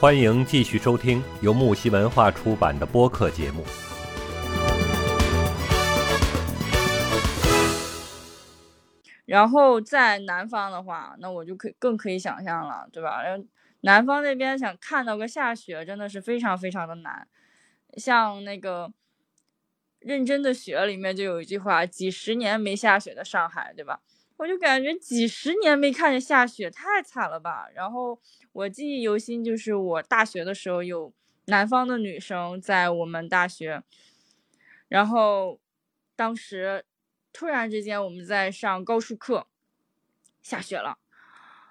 欢迎继续收听由木西文化出版的播客节目。然后在南方的话，那我就可更可以想象了，对吧？南方那边想看到个下雪，真的是非常非常的难。像那个《认真的雪》里面就有一句话：“几十年没下雪的上海，对吧？”我就感觉几十年没看见下雪，太惨了吧。然后我记忆犹新，就是我大学的时候有南方的女生在我们大学，然后当时突然之间我们在上高数课，下雪了，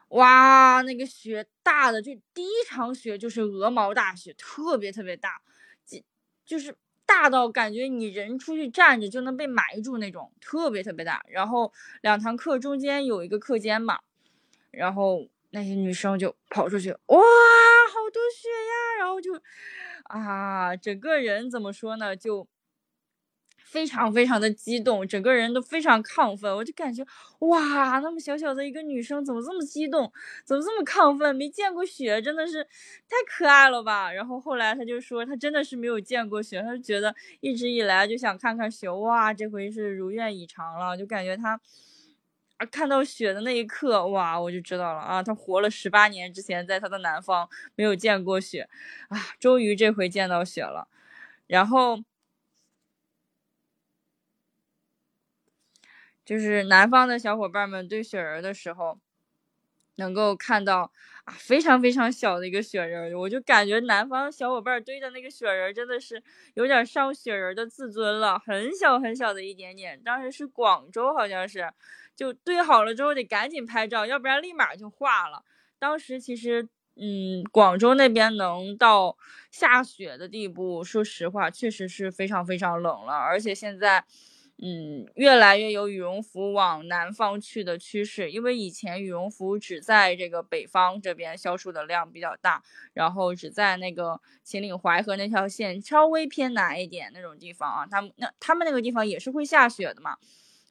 哇，那个雪大的就第一场雪就是鹅毛大雪，特别特别大，就就是。大到感觉你人出去站着就能被埋住那种，特别特别大。然后两堂课中间有一个课间嘛，然后那些女生就跑出去，哇，好多血呀！然后就啊，整个人怎么说呢，就。非常非常的激动，整个人都非常亢奋，我就感觉哇，那么小小的一个女生怎么这么激动，怎么这么亢奋？没见过雪，真的是太可爱了吧！然后后来他就说，他真的是没有见过雪，他就觉得一直以来就想看看雪，哇，这回是如愿以偿了，就感觉他啊看到雪的那一刻，哇，我就知道了啊，他活了十八年之前在他的南方没有见过雪，啊，终于这回见到雪了，然后。就是南方的小伙伴们堆雪人的时候，能够看到啊非常非常小的一个雪人，我就感觉南方小伙伴堆的那个雪人真的是有点伤雪人的自尊了，很小很小的一点点。当时是广州，好像是，就堆好了之后得赶紧拍照，要不然立马就化了。当时其实，嗯，广州那边能到下雪的地步，说实话，确实是非常非常冷了，而且现在。嗯，越来越有羽绒服往南方去的趋势，因为以前羽绒服只在这个北方这边销售的量比较大，然后只在那个秦岭淮河那条线稍微偏南一点那种地方啊，他们那他们那个地方也是会下雪的嘛，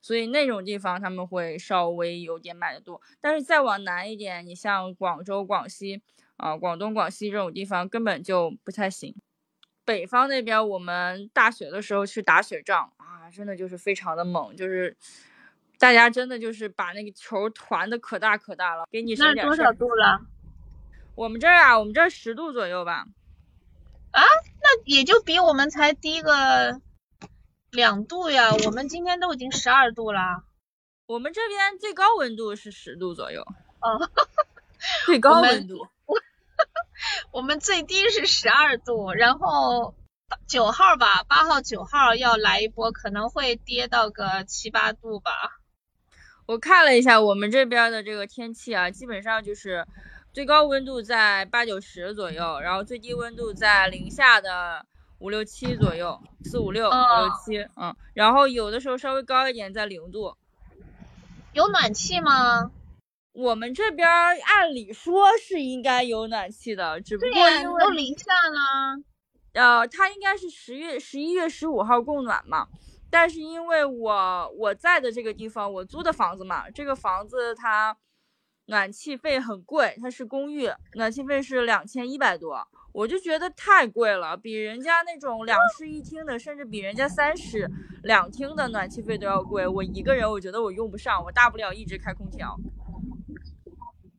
所以那种地方他们会稍微有点买的多，但是再往南一点，你像广州、广西啊、广东、广西这种地方根本就不太行。北方那边我们大雪的时候去打雪仗啊。真的就是非常的猛，就是大家真的就是把那个球团的可大可大了，给你省点多少度了？我们这儿啊，我们这儿十度左右吧。啊，那也就比我们才低个两度呀。我们今天都已经十二度了。我们这边最高温度是十度左右。哦，最高温度。我们最低是十二度，然后。九号吧，八号、九号要来一波，可能会跌到个七八度吧。我看了一下我们这边的这个天气啊，基本上就是最高温度在八九十左右，然后最低温度在零下的五六七左右，四五六五六七，嗯，然后有的时候稍微高一点，在零度。有暖气吗？我们这边按理说是应该有暖气的，只不过因为都零下了。呃，它应该是十月十一月十五号供暖嘛，但是因为我我在的这个地方，我租的房子嘛，这个房子它暖气费很贵，它是公寓，暖气费是两千一百多，我就觉得太贵了，比人家那种两室一厅的，甚至比人家三室两厅的暖气费都要贵。我一个人，我觉得我用不上，我大不了一直开空调，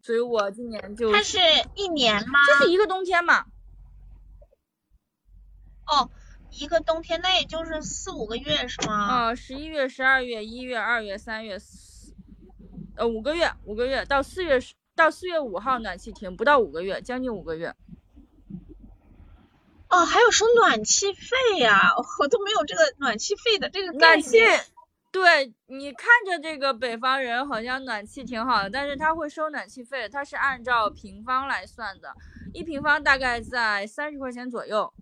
所以我今年就它是一年吗？就是一个冬天嘛。哦，一个冬天，那也就是四五个月是吗？啊，十一月、十二月、一月、二月、三月，四呃五个月，五个月到四月十到四月五号暖气停，不到五个月，将近五个月。哦，还有收暖气费呀？我都没有这个暖气费的这个暖气，对你看着这个北方人好像暖气挺好的，但是他会收暖气费，他是按照平方来算的，一平方大概在三十块钱左右。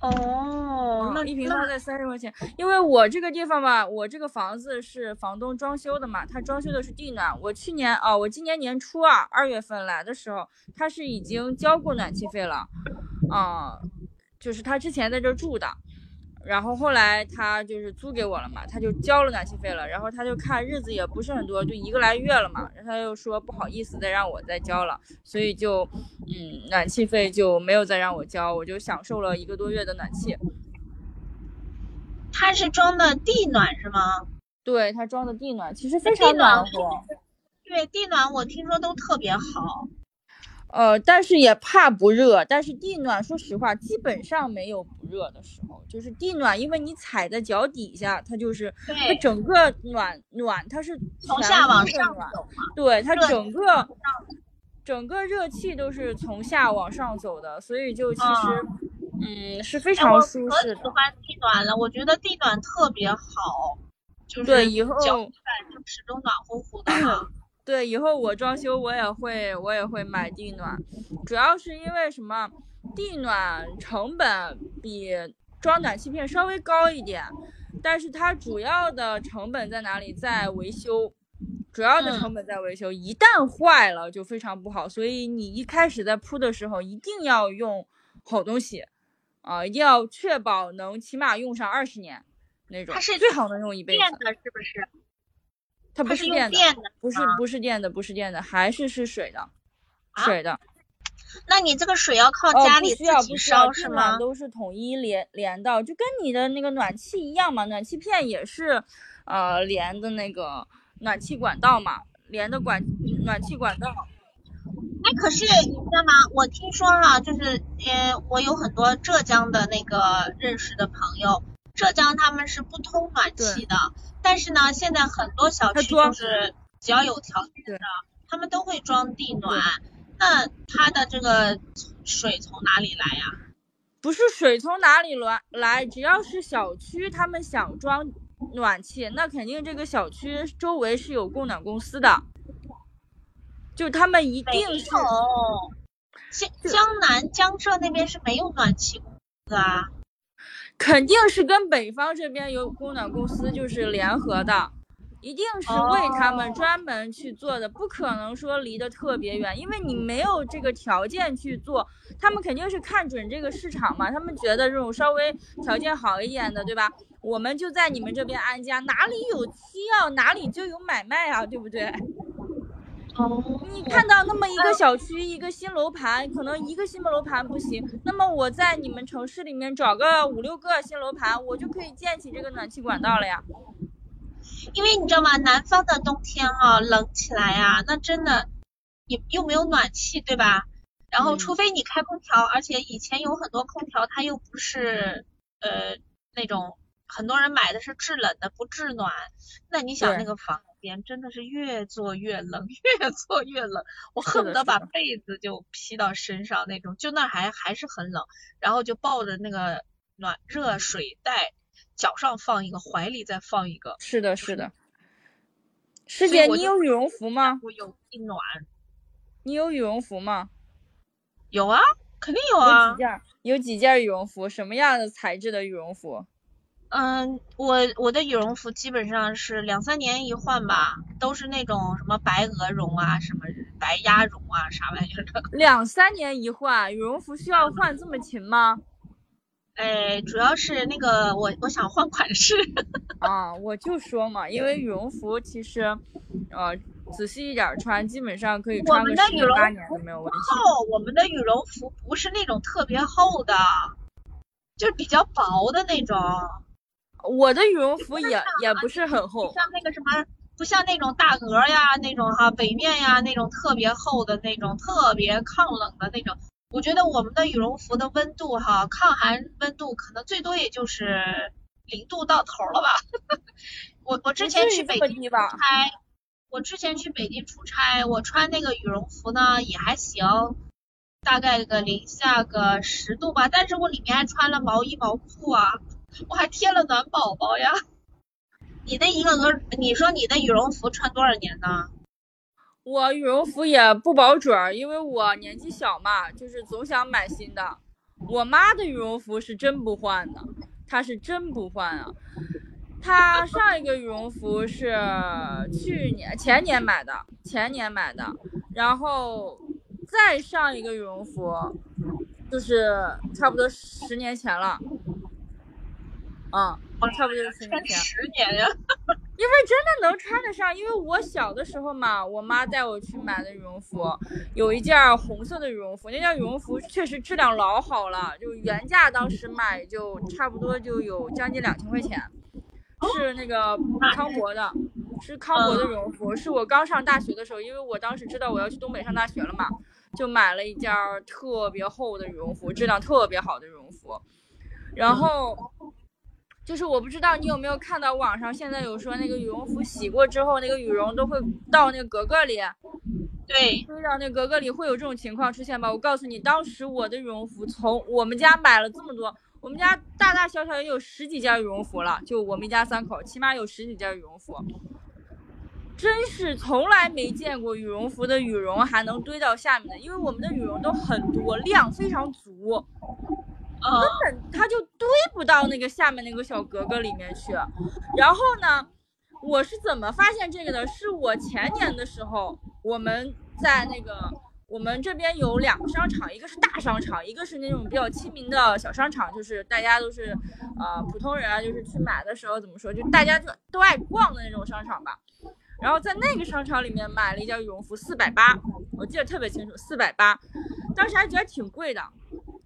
哦，那一平方在三十块钱，因为我这个地方吧，我这个房子是房东装修的嘛，他装修的是地暖。我去年哦，我今年年初啊，二月份来的时候，他是已经交过暖气费了，啊，就是他之前在这住的，然后后来他就是租给我了嘛，他就交了暖气费了，然后他就看日子也不是很多，就一个来月了嘛，然后他又说不好意思再让我再交了，所以就嗯暖气费就没有再让我交，我就享受了一个多月的暖气。它是装的地暖是吗？对他装的地暖，其实非常暖和。对地暖，我听说都特别好。呃，但是也怕不热。但是地暖，说实话，基本上没有不热的时候。就是地暖，因为你踩在脚底下，它就是它整个暖暖，它是从下往上走对，它整个整个热气都是从下往上走的，所以就其实嗯是非常舒适的。喜欢地暖了，我觉得地暖特别好，就是对以后脚就始终暖乎乎的。对，以后我装修我也会我也会买地暖，主要是因为什么？地暖成本比装暖气片稍微高一点，但是它主要的成本在哪里？在维修，主要的成本在维修。一旦坏了就非常不好，所以你一开始在铺的时候一定要用好东西，啊，一定要确保能起码用上二十年那种。它是最好能用一辈子。电的是不是？它不是电的，不是不是电的，不是电的，还是是水的，水的。那你这个水要靠家里自己烧是吗？都是统一连连到，就跟你的那个暖气一样嘛，暖气片也是，呃，连的那个暖气管道嘛，连的管暖气管道。哎，可是你知道吗？我听说哈，就是呃，我有很多浙江的那个认识的朋友，浙江他们是不通暖气的，但是呢，现在很多小区就是只要有条件的，他们都会装地暖。那它的这个水从哪里来呀？不是水从哪里来来，只要是小区他们想装暖气，那肯定这个小区周围是有供暖公司的，就他们一定是。江江南江浙那边是没有暖气公司啊？肯定是跟北方这边有供暖公司就是联合的。一定是为他们专门去做的，不可能说离得特别远，因为你没有这个条件去做。他们肯定是看准这个市场嘛，他们觉得这种稍微条件好一点的，对吧？我们就在你们这边安家，哪里有需要哪里就有买卖啊，对不对？哦。你看到那么一个小区一个新楼盘，可能一个新楼盘不行，那么我在你们城市里面找个五六个新楼盘，我就可以建起这个暖气管道了呀。因为你知道吗？南方的冬天啊，冷起来呀，那真的，你又没有暖气，对吧？然后除非你开空调，而且以前有很多空调，它又不是呃那种，很多人买的是制冷的，不制暖。那你想那个房间真的是越做越冷，越做越冷，我恨不得把被子就披到身上那种，就那还还是很冷，然后就抱着那个暖热水袋。脚上放一个，怀里再放一个。是的，是的。师姐，你有羽绒服吗？我有地暖。你有羽绒服吗？有啊，肯定有啊。有几件？有几件羽绒服？什么样的材质的羽绒服？嗯，我我的羽绒服基本上是两三年一换吧，都是那种什么白鹅绒啊，什么白鸭绒啊，啥玩意儿的。两三年一换，羽绒服需要换这么勤吗？哎，主要是那个我我想换款式 啊，我就说嘛，因为羽绒服其实，呃，仔细一点穿，基本上可以穿个十年八年都没有问题。厚，我们的羽绒服不是那种特别厚的，就是比较薄的那种。我的羽绒服也也不是很厚，像那个什么，不像那种大鹅呀那种哈，北面呀那种特别厚的那种，特别抗冷的那种。我觉得我们的羽绒服的温度哈，抗寒温度可能最多也就是零度到头了吧。我我之前去北京出差，我之前去北京出差，我穿那个羽绒服呢也还行，大概个零下个十度吧，但是我里面还穿了毛衣毛裤啊，我还贴了暖宝宝呀。你的一个鹅，你说你的羽绒服穿多少年呢？我羽绒服也不保准儿，因为我年纪小嘛，就是总想买新的。我妈的羽绒服是真不换的，她是真不换啊。她上一个羽绒服是去年前年买的，前年买的，然后再上一个羽绒服就是差不多十年前了。嗯，差不多就是七年。十年呀。因为真的能穿得上，因为我小的时候嘛，我妈带我去买的羽绒服，有一件红色的羽绒服，那件羽绒服确实质量老好了，就原价当时买就差不多就有将近两千块钱，是那个康博的，是康博的羽绒服，是我刚上大学的时候，因为我当时知道我要去东北上大学了嘛，就买了一件特别厚的羽绒服，质量特别好的羽绒服，然后。就是我不知道你有没有看到网上现在有说那个羽绒服洗过之后，那个羽绒都会到那个格格里，对，堆到那个格格里会有这种情况出现吧？我告诉你，当时我的羽绒服从我们家买了这么多，我们家大大小小也有十几件羽绒服了，就我们一家三口，起码有十几件羽绒服。真是从来没见过羽绒服的羽绒还能堆到下面的，因为我们的羽绒都很多，量非常足。嗯，根本它就堆不到那个下面那个小格格里面去。然后呢，我是怎么发现这个的？是我前年的时候，我们在那个我们这边有两个商场，一个是大商场，一个是那种比较亲民的小商场，就是大家都是呃普通人啊，就是去买的时候怎么说，就大家就都爱逛的那种商场吧。然后在那个商场里面买了一件羽绒服，四百八，我记得特别清楚，四百八，当时还觉得挺贵的。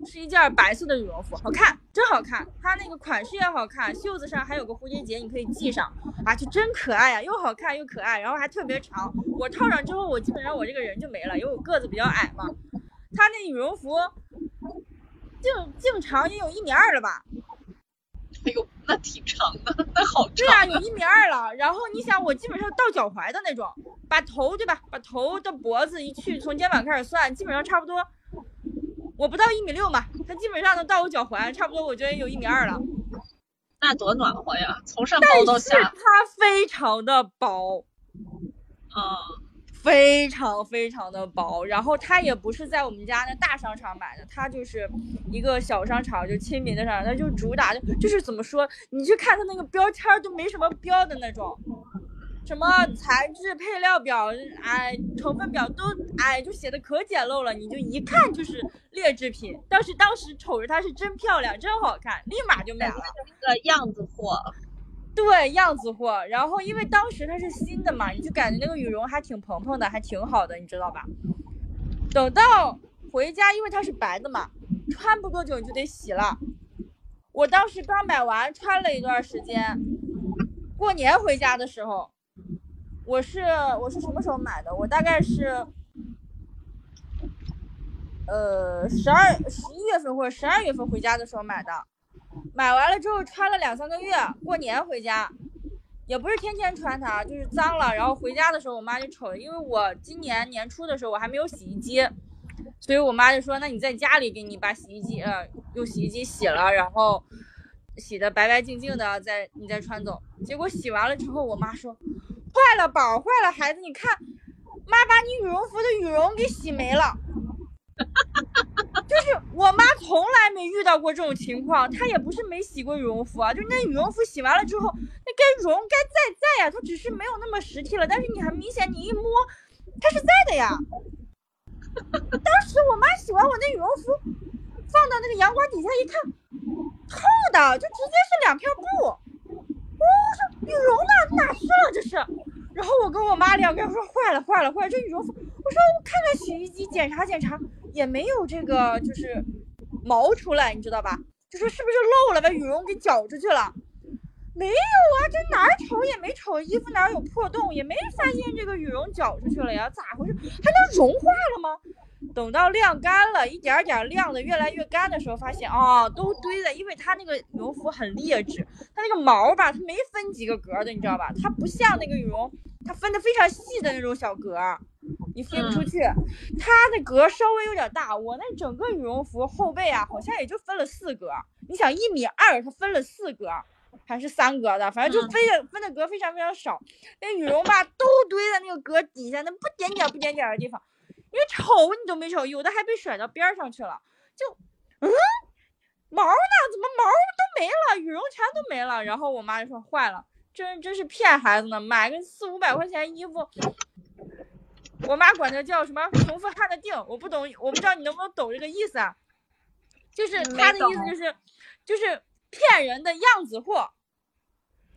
是一件白色的羽绒服，好看，真好看。它那个款式也好看，袖子上还有个蝴蝶结，你可以系上，啊，就真可爱呀，又好看又可爱，然后还特别长。我套上之后，我基本上我这个人就没了，因为我个子比较矮嘛。它那羽绒服净净长也有一米二了吧？哎呦，那挺长的，那好长。对啊，有一米二了。然后你想，我基本上到脚踝的那种，把头对吧？把头到脖子一去，从肩膀开始算，基本上差不多。我不到一米六嘛，它基本上能到我脚踝，差不多我觉得有一米二了。那多暖和呀，从上包到下。它非常的薄，啊，非常非常的薄。然后它也不是在我们家那大商场买的，它就是一个小商场，就亲民的商场，它就主打就就是怎么说，你去看它那个标签都没什么标的那种。什么材质、配料表，哎，成分表都，哎，就写的可简陋了，你就一看就是劣质品。但是当时瞅着它是真漂亮，真好看，立马就买了。那个样子货，对，样子货。然后因为当时它是新的嘛，你就感觉那个羽绒还挺蓬蓬的，还挺好的，你知道吧？等到回家，因为它是白的嘛，穿不多久就得洗了。我当时刚买完，穿了一段时间，过年回家的时候。我是我是什么时候买的？我大概是，呃，十二十一月份或者十二月份回家的时候买的。买完了之后穿了两三个月，过年回家，也不是天天穿它，就是脏了。然后回家的时候，我妈就瞅，因为我今年年初的时候我还没有洗衣机，所以我妈就说：“那你在家里给你把洗衣机，呃，用洗衣机洗了，然后洗的白白净净的，再你再穿走。”结果洗完了之后，我妈说。坏了，宝，坏了，孩子，你看，妈把你羽绒服的羽绒给洗没了。就是我妈从来没遇到过这种情况，她也不是没洗过羽绒服啊，就那羽绒服洗完了之后，那该绒该在在呀，它只是没有那么实体了，但是你很明显，你一摸，它是在的呀。当时我妈洗完我那羽绒服，放到那个阳光底下一看，透的，就直接是两片布。我说羽绒呢？哪去了？这是。然后我跟我妈两个人说坏了，坏了，坏了！这羽绒服，我说我看看洗衣机，检查检查，也没有这个就是毛出来，你知道吧？就说是不是漏了，把羽绒给绞出去了？没有啊，这哪儿瞅也没瞅，衣服哪儿有破洞，也没发现这个羽绒绞出去了呀？咋回事？还能融化了吗？等到晾干了，一点点晾的越来越干的时候，发现啊，都堆在，因为它那个羽绒服很劣质，它那个毛吧，它没分几个格的，你知道吧？它不像那个羽绒，它分的非常细的那种小格，你飞不出去。它的格稍微有点大，我那整个羽绒服后背啊，好像也就分了四格。你想一米二，它分了四格还是三格的，反正就分的分的格非常非常少。那羽绒吧，都堆在那个格底下，那不点点不点点的地方。你瞅你都没瞅，有的还被甩到边上去了，就，嗯，毛呢？怎么毛都没了？羽绒全都没了。然后我妈就说坏了，真真是骗孩子呢，买个四五百块钱衣服，我妈管这叫什么穷富汉的定，我不懂，我不知道你能不能懂这个意思啊？就是他的意思就是，就是骗人的样子货，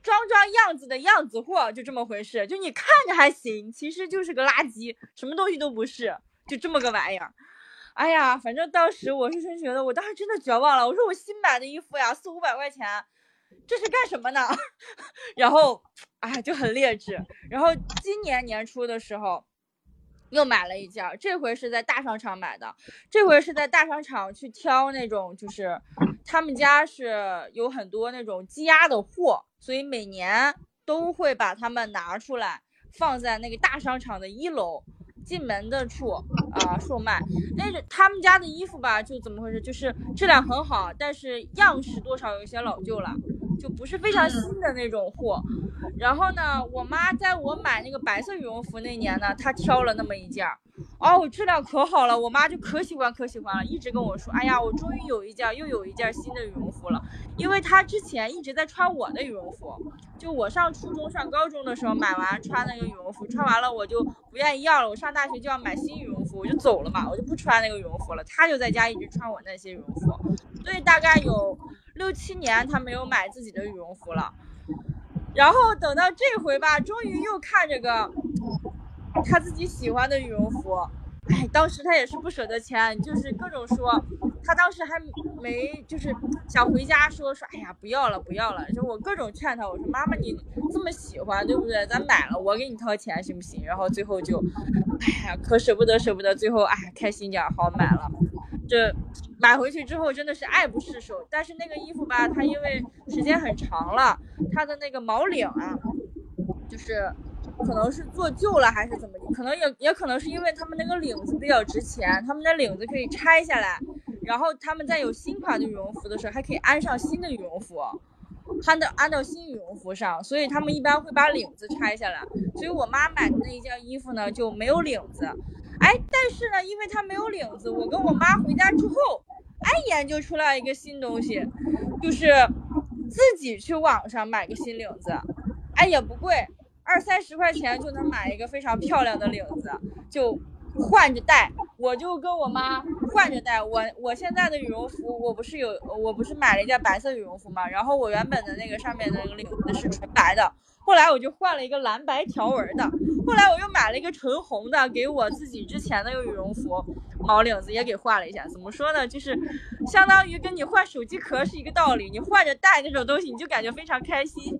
装装样子的样子货，就这么回事。就你看着还行，其实就是个垃圾，什么东西都不是，就这么个玩意儿。哎呀，反正当时我是真觉得，我当时真的绝望了。我说我新买的衣服呀，四五百块钱，这是干什么呢？然后，哎，就很劣质。然后今年年初的时候。又买了一件，这回是在大商场买的。这回是在大商场去挑那种，就是他们家是有很多那种积压的货，所以每年都会把它们拿出来放在那个大商场的一楼进门的处啊售卖。那个他们家的衣服吧，就怎么回事？就是质量很好，但是样式多少有些老旧了。就不是非常新的那种货，然后呢，我妈在我买那个白色羽绒服那年呢，她挑了那么一件儿，哦，我质量可好了，我妈就可喜欢可喜欢了，一直跟我说，哎呀，我终于有一件又有一件新的羽绒服了，因为她之前一直在穿我的羽绒服，就我上初中上高中的时候买完穿那个羽绒服，穿完了我就不愿意要了，我上大学就要买新羽绒服，我就走了嘛，我就不穿那个羽绒服了，她就在家一直穿我那些羽绒服，所以大概有。六七年她没有买自己的羽绒服了，然后等到这回吧，终于又看这个他自己喜欢的羽绒服，哎，当时他也是不舍得钱，就是各种说，他当时还没就是想回家说说，哎呀不要了不要了，就我各种劝他，我说妈妈你这么喜欢对不对？咱买了我给你掏钱行不行？然后最后就，哎呀可舍不得舍不得，最后哎开心点好买了。这买回去之后真的是爱不释手，但是那个衣服吧，它因为时间很长了，它的那个毛领啊，就是可能是做旧了还是怎么，可能也也可能是因为他们那个领子比较值钱，他们的领子可以拆下来，然后他们在有新款的羽绒服的时候还可以安上新的羽绒服，安到安到新羽绒服上，所以他们一般会把领子拆下来，所以我妈买的那一件衣服呢就没有领子。哎，但是呢，因为它没有领子，我跟我妈回家之后，哎，研究出来一个新东西，就是自己去网上买个新领子，哎，也不贵，二三十块钱就能买一个非常漂亮的领子，就换着戴。我就跟我妈换着戴。我我现在的羽绒服，我不是有，我不是买了一件白色羽绒服嘛，然后我原本的那个上面的那个领子是纯白的。后来我就换了一个蓝白条纹的，后来我又买了一个纯红的，给我自己之前那个羽绒服毛领子也给换了一下。怎么说呢？就是相当于跟你换手机壳是一个道理，你换着戴那种东西，你就感觉非常开心。